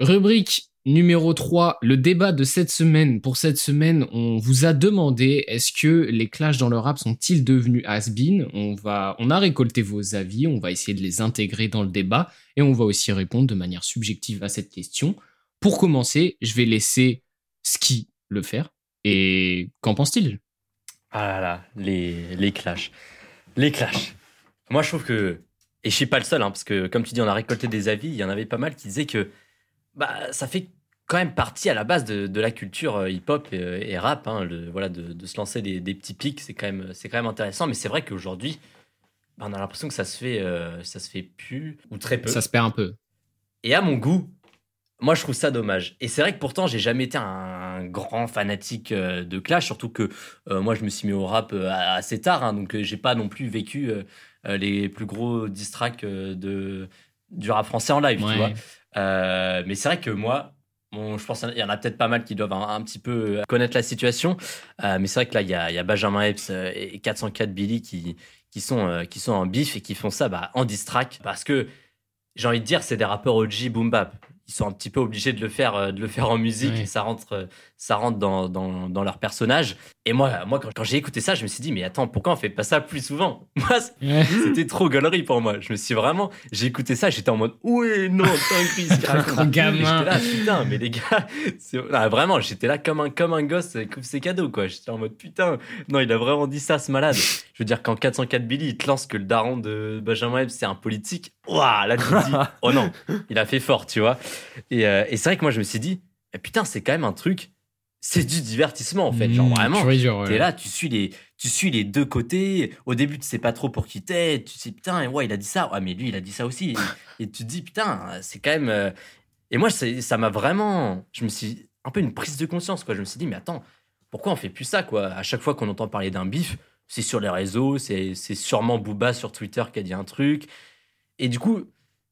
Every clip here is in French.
Rubrique numéro 3, le débat de cette semaine. Pour cette semaine, on vous a demandé est-ce que les clashs dans le rap sont-ils devenus has-been? On va on a récolté vos avis, on va essayer de les intégrer dans le débat et on va aussi répondre de manière subjective à cette question. Pour commencer, je vais laisser Ski le faire. Et qu'en pense-t-il? Ah là là, les, les clashs. Les clashs. Moi, je trouve que. Et je suis pas le seul, hein, parce que comme tu dis, on a récolté des avis. Il y en avait pas mal qui disaient que bah, ça fait quand même partie à la base de, de la culture euh, hip-hop et, et rap. Hein, le, voilà, de, de, se lancer des, des petits pics, c'est quand, même, quand même intéressant. Mais c'est vrai qu'aujourd'hui, bah, on a l'impression que ça se, fait, euh, ça se fait plus ou très peu. Ça se perd un peu. Et à mon goût, moi, je trouve ça dommage. Et c'est vrai que pourtant, j'ai jamais été un grand fanatique euh, de Clash, surtout que euh, moi, je me suis mis au rap euh, assez tard, hein, donc j'ai pas non plus vécu les plus gros distracts de, du rap français en live, Ouais. tu vois. mais c'est vrai que moi, bon, je pense qu'il y en a peut-être pas mal qui doivent un, un petit peu connaître la situation. mais c'est vrai que là, il y a, il y a Benjamin Epps et 404 Billy qui, qui, sont, qui sont en bif et qui font ça bah, en distract parce que j'ai envie de dire, c'est des rappeurs OG boom bap ils sont un petit peu obligés de le faire, euh, de le faire en musique. Ouais. Et ça rentre, euh, ça rentre dans, dans, dans leur personnage. Et moi, moi quand, quand j'ai écouté ça, je me suis dit, mais attends, pourquoi on fait pas ça plus souvent? Moi, c'était trop galerie pour moi. Je me suis vraiment, j'ai écouté ça, j'étais en mode, ouais, non, qu'il raconte. Gamin. J'étais là, putain, mais les gars, ah, vraiment, j'étais là comme un, comme un gosse qui ouvre ses cadeaux, quoi. J'étais en mode, putain, non, il a vraiment dit ça, ce malade. Je veux dire, quand 404 Billy, il te lance que le daron de Benjamin Epps, c'est un politique, ouah, là, tu te dis, oh non, il a fait fort, tu vois. Et, euh, et c'est vrai que moi, je me suis dit, eh, putain, c'est quand même un truc, c'est du divertissement, en fait. Genre, Mmh, vraiment, tu ouais. là, tu suis les, tu suis les deux côtés. Au début, tu sais pas trop pour qui t'es. Tu sais, putain, ouais, il a dit ça. Ouais, mais lui, il a dit ça aussi. Et, et tu te dis, putain, c'est quand même. euh, Et moi, ça m'a vraiment. Je me suis. Un peu une prise de conscience, quoi. Je me suis dit, mais attends, pourquoi on fait plus ça, quoi? À chaque fois qu'on entend parler d'un bif, c'est sur les réseaux, c'est c'est sûrement Booba sur Twitter qui a dit un truc. Et du coup,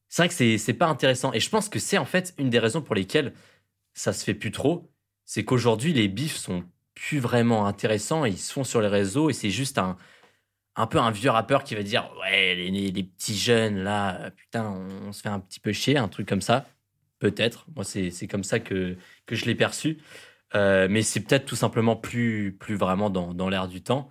c'est vrai que c'est c'est pas intéressant. Et je pense que c'est en fait une des raisons pour lesquelles ça se fait plus trop. C'est qu'aujourd'hui, les bifs sont plus vraiment intéressants. Ils se font sur les réseaux et c'est juste un, un peu un vieux rappeur qui va dire Ouais, les, les- les petits jeunes là, putain, on, on se fait un petit peu chier, un truc comme ça. Peut-être. Moi, c'est comme ça que, que je l'ai perçu. Euh, mais c'est peut-être tout simplement plus, plus vraiment dans, dans l'air du temps.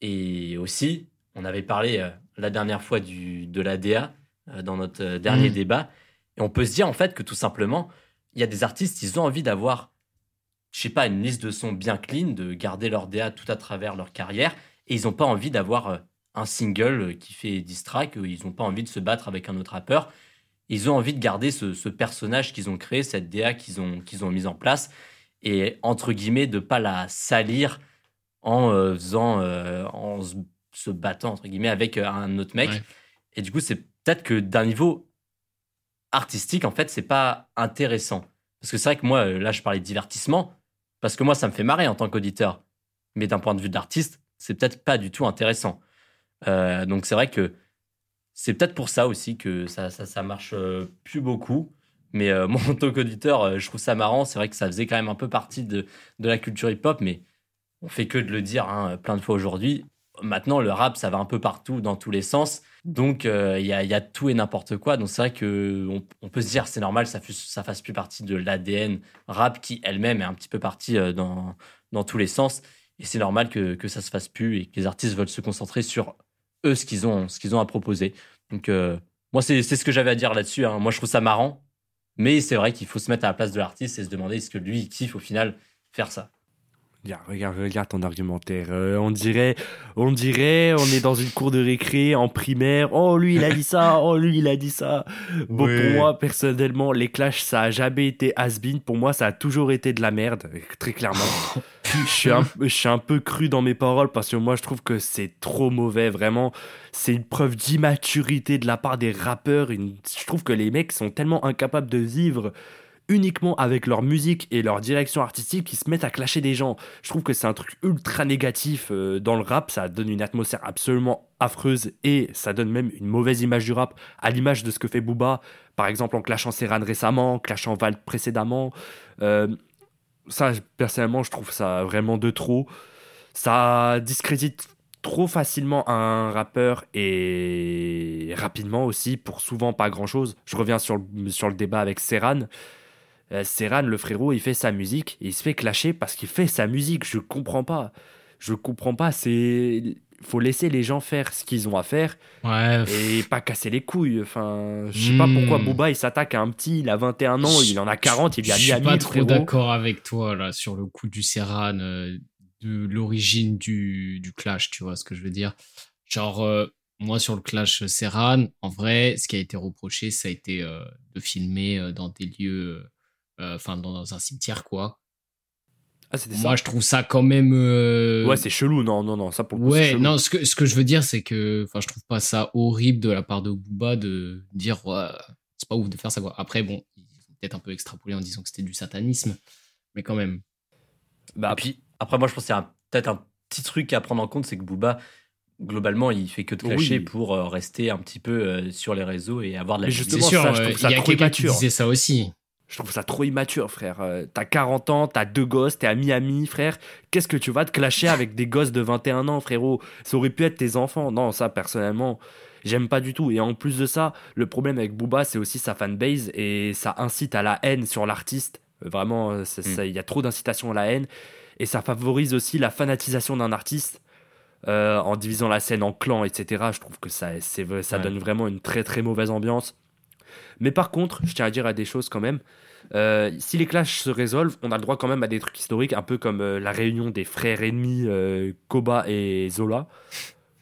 Et aussi, on avait parlé euh, la dernière fois du, de l'ADA euh, dans notre euh, dernier Mhm. débat. Et on peut se dire en fait que tout simplement, il y a des artistes, ils ont envie d'avoir, je sais pas, une liste de sons bien clean, de garder leur DA tout à travers leur carrière. Et ils n'ont pas envie d'avoir euh, un single euh, qui fait diss track, euh, ils n'ont pas envie de se battre avec un autre rappeur. Ils ont envie de garder ce, ce personnage qu'ils ont créé, cette DA qu'ils ont, qu'ils ont mise en place, et entre guillemets, de pas la salir en euh, faisant, euh, en se, se battant, entre guillemets, avec un autre mec. Ouais. Et du coup, c'est peut-être que d'un niveau artistique, en fait, c'est pas intéressant. Parce que c'est vrai que moi, là, je parlais de divertissement, parce que moi, ça me fait marrer en tant qu'auditeur. Mais d'un point de vue d'artiste, c'est peut-être pas du tout intéressant. Euh, donc c'est vrai que c'est peut-être pour ça aussi que ça, ça, marche euh, plus beaucoup. Mais euh, moi, en tant qu'auditeur, je trouve ça marrant. C'est vrai que ça faisait quand même un peu partie de, de la culture hip-hop, mais on fait que de le dire hein, plein de fois aujourd'hui. Maintenant, le rap, ça va un peu partout, dans tous les sens. Donc, euh, il y, a, tout et n'importe quoi. Donc, c'est vrai que on, peut se dire, c'est normal, ça, ça fasse plus partie de l'ADN rap qui elle-même est un petit peu partie euh, dans, tous les sens. Et c'est normal que, que ça se fasse plus et que les artistes veulent se concentrer sur eux, ce qu'ils ont, ce ont à proposer. Donc, euh, moi, c'est ce que j'avais à dire là-dessus. hein. Moi, je trouve ça marrant. Mais c'est vrai qu'il faut se mettre à la place de l'artiste et se demander est-ce que lui, il kiffe au final faire ça. Regarde, regarde, regarde ton argumentaire. Euh, on dirait, on dirait, on est dans une cour de récré en primaire. Oh lui il a dit ça, oh lui il a dit ça. Bon pour moi personnellement, les clashs ça a jamais été has-been. Pour moi ça a toujours été de la merde, très clairement. je suis un, je suis un peu cru dans mes paroles parce que moi je trouve que c'est trop mauvais vraiment. C'est une preuve d'immaturité de la part des rappeurs. Une- je trouve que les mecs sont tellement incapables de vivre uniquement avec leur musique et leur direction artistique qu'ils se mettent à clasher des gens. Je trouve que c'est un truc ultra négatif euh, dans le rap, ça donne une atmosphère absolument affreuse et ça donne même une mauvaise image du rap, à l'image de ce que fait Booba, par exemple en clashant Serran récemment, en clashant Val précédemment. Euh, ça, personnellement, je trouve ça vraiment de trop. Ça discrédite trop facilement un rappeur et rapidement aussi pour souvent pas grand chose. Je reviens sur le, sur le débat avec Serran. Euh, Serran, le frérot, il fait sa musique et il se fait clasher parce qu'il fait sa musique. Je comprends pas. Je comprends pas. C'est faut laisser les gens faire ce qu'ils ont à faire Ouais. et pas casser les couilles. Enfin, je sais pas pourquoi Hmm. Booba il s'attaque à un petit, il a 21 ans, il en a 40, il Je est à suis Miami. pas trop d'accord avec toi là sur le coup du Serran, euh, de l'origine du, du clash, tu vois ce que je veux dire? Genre, euh, moi sur le clash Serran, en vrai, ce qui a été reproché, ça a été euh, de filmer dans des lieux, enfin dans, dans un cimetière quoi. Ah, Moi, je trouve ça quand même. euh. Ouais, c'est chelou. Non, non, non, ça pour le coup, c'est Ouais, chelou. non, ce que, ce que je veux dire, c'est que enfin, je trouve pas ça horrible de la part de Booba de dire ouais, c'est pas ouf de faire ça. Quoi. Après, bon, ils ont peut-être un peu extrapolé en disant que c'était du satanisme, mais quand même. Bah, puis, après, moi, je pense qu'il y a un- peut-être un petit truc à prendre en compte, c'est que Booba, globalement, il fait que de clasher Oui. pour euh, rester un petit peu euh, sur les réseaux et avoir de la Mais. C'est Justement, sûr, ça, je euh, trouve ça il y a quelqu'un qui disait ça aussi. Je trouve ça trop immature, frère. Euh, t'as 40 ans, t'as deux gosses, t'es à Miami, frère. Qu'est-ce que tu vas te clasher avec des gosses de 21 ans, frérot? Ça aurait pu être tes enfants. Non, ça, personnellement, j'aime pas du tout. Et en plus de ça, le problème avec Booba, c'est aussi sa fanbase et ça incite à la haine sur l'artiste. Euh, Vraiment, euh, Mm. il y a trop d'incitation à la haine. Et ça favorise aussi la fanatisation d'un artiste. euh, en divisant la scène en clans, etc. Je trouve que ça, ça Ouais. donne vraiment une très très mauvaise ambiance. Mais par contre, je tiens à dire à des choses quand même. Euh, si les clashs se résolvent, on a le droit quand même à des trucs historiques, un peu comme euh, la réunion des frères ennemis euh, Koba et Zola.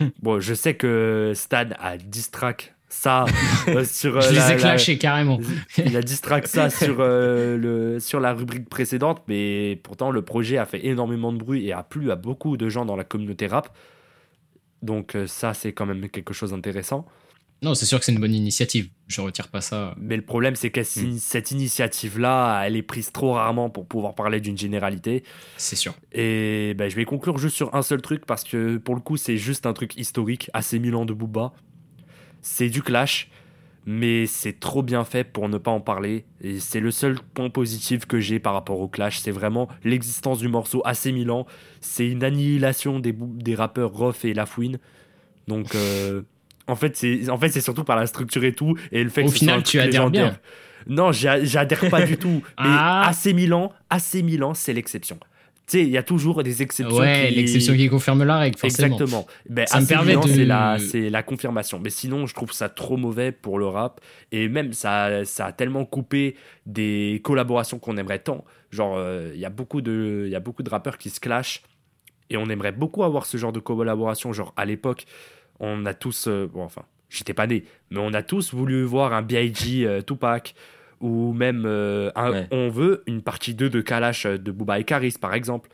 bon, je sais que Stan a distract ça sur. je les ai la- clashés carrément. il a distract ça sur, le, sur la rubrique précédente, mais pourtant le projet a fait énormément de bruit et a plu à beaucoup de gens dans la communauté rap. Donc ça, c'est quand même quelque chose d'intéressant. Non, c'est sûr que c'est une bonne initiative. Je retire pas ça. Mais le problème, c'est que si- cette initiative-là, elle est prise trop rarement pour pouvoir parler d'une généralité. C'est sûr. Et ben, je vais conclure juste sur un seul truc parce que pour le coup, c'est juste un truc historique, assez mille ans de Booba. C'est du clash, mais c'est trop bien fait pour ne pas en parler. Et c'est le seul point positif que j'ai par rapport au clash. C'est vraiment l'existence du morceau assez mille ans. C'est une annihilation des, des rappeurs Roth et Lafouine. Donc. euh, En fait, c'est en fait, c'est surtout par la structure et tout, et le fait Au que final, tu adhères bien. Non, j'a- j'adhère pas du tout. Mais Ah. AC Milan, AC Milan, c'est l'exception. Tu sais, il y a toujours des exceptions. Ouais, qui- l'exception qui confirme la règle, forcément. Exactement. Ben, Ça me permet de- c'est la, c'est la confirmation. Mais sinon, je trouve ça trop mauvais pour le rap. Et même, ça, ça a tellement coupé des collaborations qu'on aimerait tant. Genre, euh, il y a beaucoup de, il y a beaucoup de rappeurs qui se clashent. Et on aimerait beaucoup avoir ce genre de collaboration. Genre, à l'époque, on a tous, euh, bon, enfin, j'étais pas né, mais on a tous voulu voir un B.I.G. euh, Tupac. Ou même, euh, un- Ouais. on veut une partie 2 de Kalash de Booba et Karis, par exemple.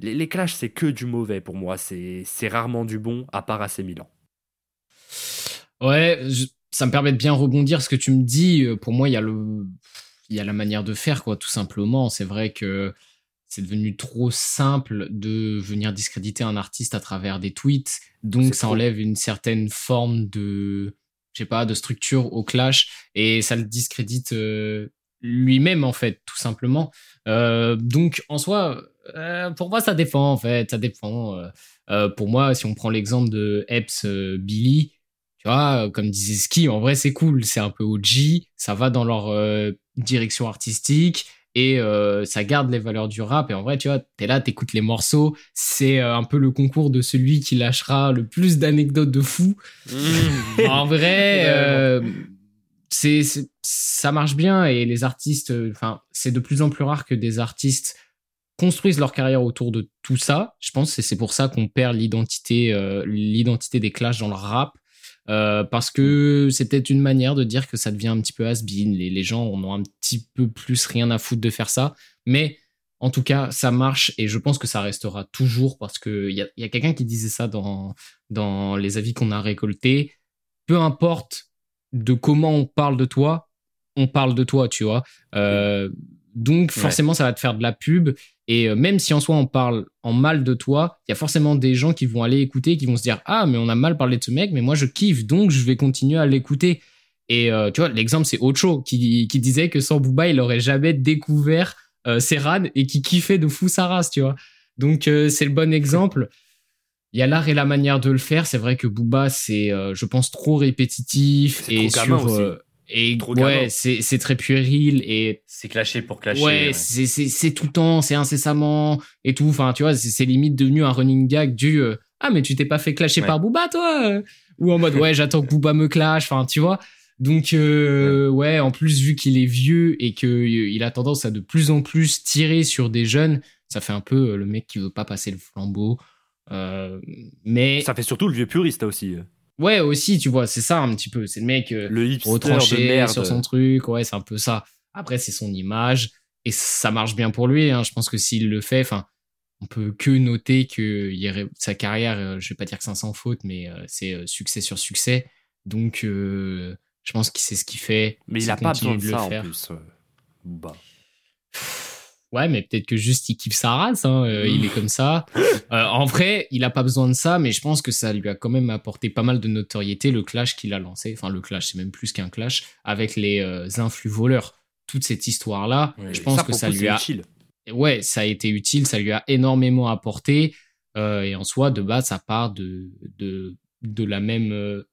Les, les clashs, c'est que du mauvais pour moi. C'est c'est rarement du bon, à part AC Milan. Ouais, je- ça me permet de bien rebondir ce que tu me dis. Pour moi, il y a le, il y a la manière de faire, quoi, tout simplement. C'est vrai que c'est devenu trop simple de venir discréditer un artiste à travers des tweets. Donc, ça trop. enlève une certaine forme de, je sais pas, de structure au clash et ça le discrédite euh, lui-même, en fait, tout simplement. Euh, donc, en soi, euh, pour moi, ça dépend, en fait, ça dépend. Pour moi, si on prend l'exemple de Epps Billy, tu vois, comme disait Ski, en vrai, c'est cool. C'est un peu OG. Ça va dans leur direction artistique et euh, ça garde les valeurs du rap. Et en vrai, tu vois, t'es là, t'écoutes les morceaux. C'est euh, un peu le concours de celui qui lâchera le plus d'anecdotes de fou. en vrai, euh, c'est, c'est- ça marche bien et les artistes, enfin, c'est de plus en plus rare que des artistes construisent leur carrière autour de tout ça. Je pense que c'est pour ça qu'on perd l'identité, euh, l'identité des clashs dans le rap. Euh, parce que c'est peut-être une manière de dire que ça devient un petit peu has-been. Les, les gens en ont un petit peu plus rien à foutre de faire ça. Mais en tout cas, ça marche et je pense que ça restera toujours parce qu'il y a, y a quelqu'un qui disait ça dans, dans les avis qu'on a récoltés. Peu importe de comment on parle de toi, on parle de toi, tu vois. Euh, donc forcément, ça va te faire de la pub. Et euh, même si en soi on parle en mal de toi, il y a forcément des gens qui vont aller écouter, qui vont se dire ah mais on a mal parlé de ce mec, mais moi je kiffe, donc je vais continuer à l'écouter. Et euh, tu vois, l'exemple c'est Ocho qui, qui disait que sans Booba il aurait jamais découvert euh, Serran et qui kiffait de fou sa race, tu vois. Donc euh, c'est le bon exemple. Il y a l'art et la manière de le faire. C'est vrai que Booba c'est, je pense, trop répétitif et sur Et Trop ouais, c'est c'est très puéril et C'est clashé pour clasher. ouais, ouais. c'est c'est c'est tout le temps, c'est incessamment et tout. Enfin, tu vois, c'est c'est limite devenu un running gag du euh, ah mais tu t'es pas fait clasher Ouais. par Booba toi euh? Ou en mode ouais j'attends que Booba me clash. Enfin, tu vois. Donc euh, ouais, en plus vu qu'il est vieux et que euh, il a tendance à de plus en plus tirer sur des jeunes, ça fait un peu euh, le mec qui veut pas passer le flambeau. Euh, mais Ça fait surtout le vieux puriste aussi. Ouais aussi, tu vois, c'est ça un petit peu. C'est le mec. euh, Le de retranché merde. sur son truc. Ouais, c'est un peu ça. Après, c'est son image et ça marche bien pour lui. Hein. Je pense que s'il le fait, enfin, on peut que noter que sa carrière, euh, je vais pas dire que c'est sans faute, mais euh, c'est euh, succès sur succès. Donc, euh, je pense qu'il sait ce qu'il fait. Mais il a pas besoin de le ça en faire. plus. Booba. Ouais, mais peut-être que juste il kiffe sa race, hein, euh, il est comme ça. Euh, en vrai, il a pas besoin de ça, mais je pense que ça lui a quand même apporté pas mal de notoriété, le clash qu'il a lancé. Enfin, le clash, c'est même plus qu'un clash, avec les euh, influx voleurs. Toute cette histoire-là, Oui, je pense Ça, que ça lui a. utile. Ouais, ça a été utile, ça lui a énormément apporté. et en soi, de base, ça part de, de, de la même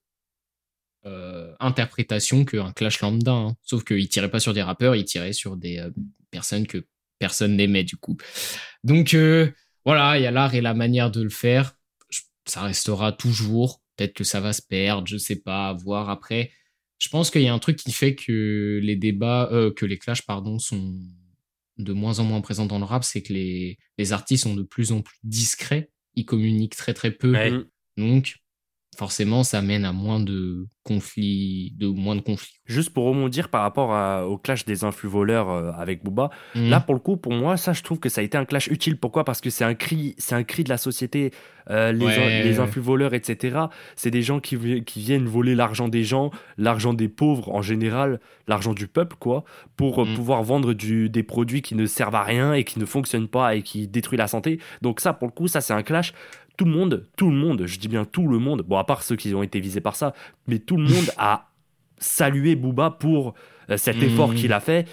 interprétation qu'un clash lambda. hein. Sauf qu'il tirait pas sur des rappeurs, il tirait sur des personnes que personne n'aimait du coup. Donc euh, voilà, il y a l'art et la manière de le faire. Je- Ça restera toujours. Peut-être que ça va se perdre, je sais pas, à voir après. Je pense qu'il y a un truc qui fait que les débats, euh, que les clashs, pardon, sont de moins en moins présents dans le rap, c'est que les, les artistes sont de plus en plus discrets. Ils communiquent très très peu. Ouais. Mm. Donc, forcément, ça mène à moins de conflits, de moins de conflits. Juste pour rebondir par rapport à- au clash des influx voleurs euh, avec Booba, Mhm. Là, pour le coup, pour moi, ça, je trouve que ça a été un clash utile. Pourquoi? Parce que c'est un cri, c'est un cri de la société. Euh, les, Ouais, les influx voleurs, etc. C'est des gens qui, vi- qui viennent voler l'argent des gens, l'argent des pauvres en général, l'argent du peuple, quoi, pour euh, Mm. pouvoir vendre du, des produits qui ne servent à rien et qui ne fonctionnent pas et qui détruisent la santé. Donc ça, pour le coup, ça, c'est un clash. Tout le monde, tout le monde, je dis bien tout le monde, bon, à part ceux qui ont été visés par ça, mais tout le monde a salué Booba pour euh, cet Mm. effort qu'il a fait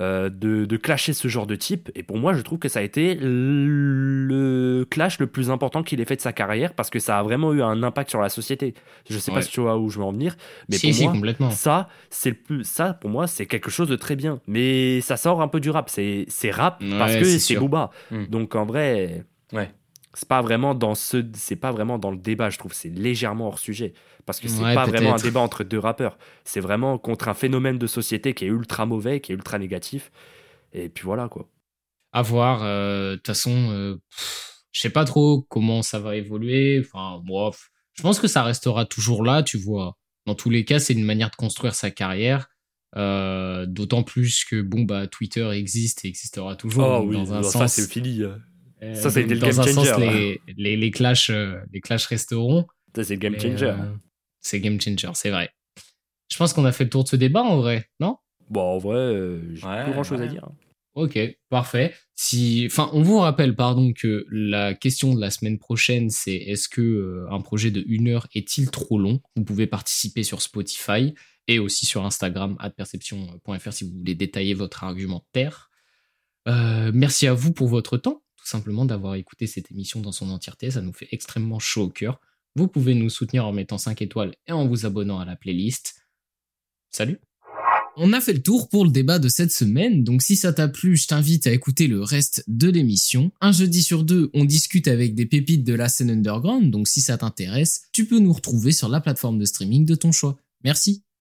euh, de, de clasher ce genre de type. Et pour moi, je trouve que ça a été le clash le plus important qu'il ait fait de sa carrière parce que ça a vraiment eu un impact sur la société. Je sais Ouais. pas si tu vois où je veux en venir, mais si, pour si, moi, complètement. ça, c'est le plus, ça pour moi, c'est quelque chose de très bien. Mais ça sort un peu du rap. C'est, rap Ouais, parce que c'est. Booba. Mm. Donc en vrai, Ouais. C'est pas vraiment dans ce, c'est pas vraiment dans le débat. Je trouve c'est légèrement hors sujet parce que c'est Ouais, pas vraiment un débat entre deux rappeurs. C'est vraiment contre un phénomène de société qui est ultra mauvais, qui est ultra négatif. Et puis voilà quoi. À voir. euh, De toute façon, euh, je sais pas trop comment ça va évoluer. Enfin, moi, je pense que ça restera toujours là, tu vois. Dans tous les cas, c'est une manière de construire sa carrière. Euh, D'autant plus que bon bah Twitter existe et existera toujours. Oh oui, dans un ça sens, c'est fini. Euh, ça, ça a été le dans game un sens, changer. les, les, les clashs, euh, les clashs resteront. Ça c'est le game changer. euh, c'est game changer, c'est vrai. Je pense qu'on a fait le tour de ce débat en vrai, non? Bon en vrai, euh, j'ai Ouais, plus grand chose à dire. Ok, parfait. Si, enfin, on vous rappelle, pardon, que la question de la semaine prochaine, c'est est-ce que euh, un projet de une heure est-il trop long? Vous pouvez participer sur Spotify et aussi sur Instagram @perception.fr si vous voulez détailler votre argumentaire. Euh, merci à vous pour votre temps, simplement d'avoir écouté cette émission dans son entièreté. Ça nous fait extrêmement chaud au cœur. Vous pouvez nous soutenir en mettant 5 étoiles et en vous abonnant à la playlist. Salut on a fait le tour pour le débat de cette semaine, donc si ça t'a plu, je t'invite à écouter le reste de l'émission. Un jeudi sur deux, on discute avec des pépites de la scène underground, donc si ça t'intéresse, tu peux nous retrouver sur la plateforme de streaming de ton choix. Merci.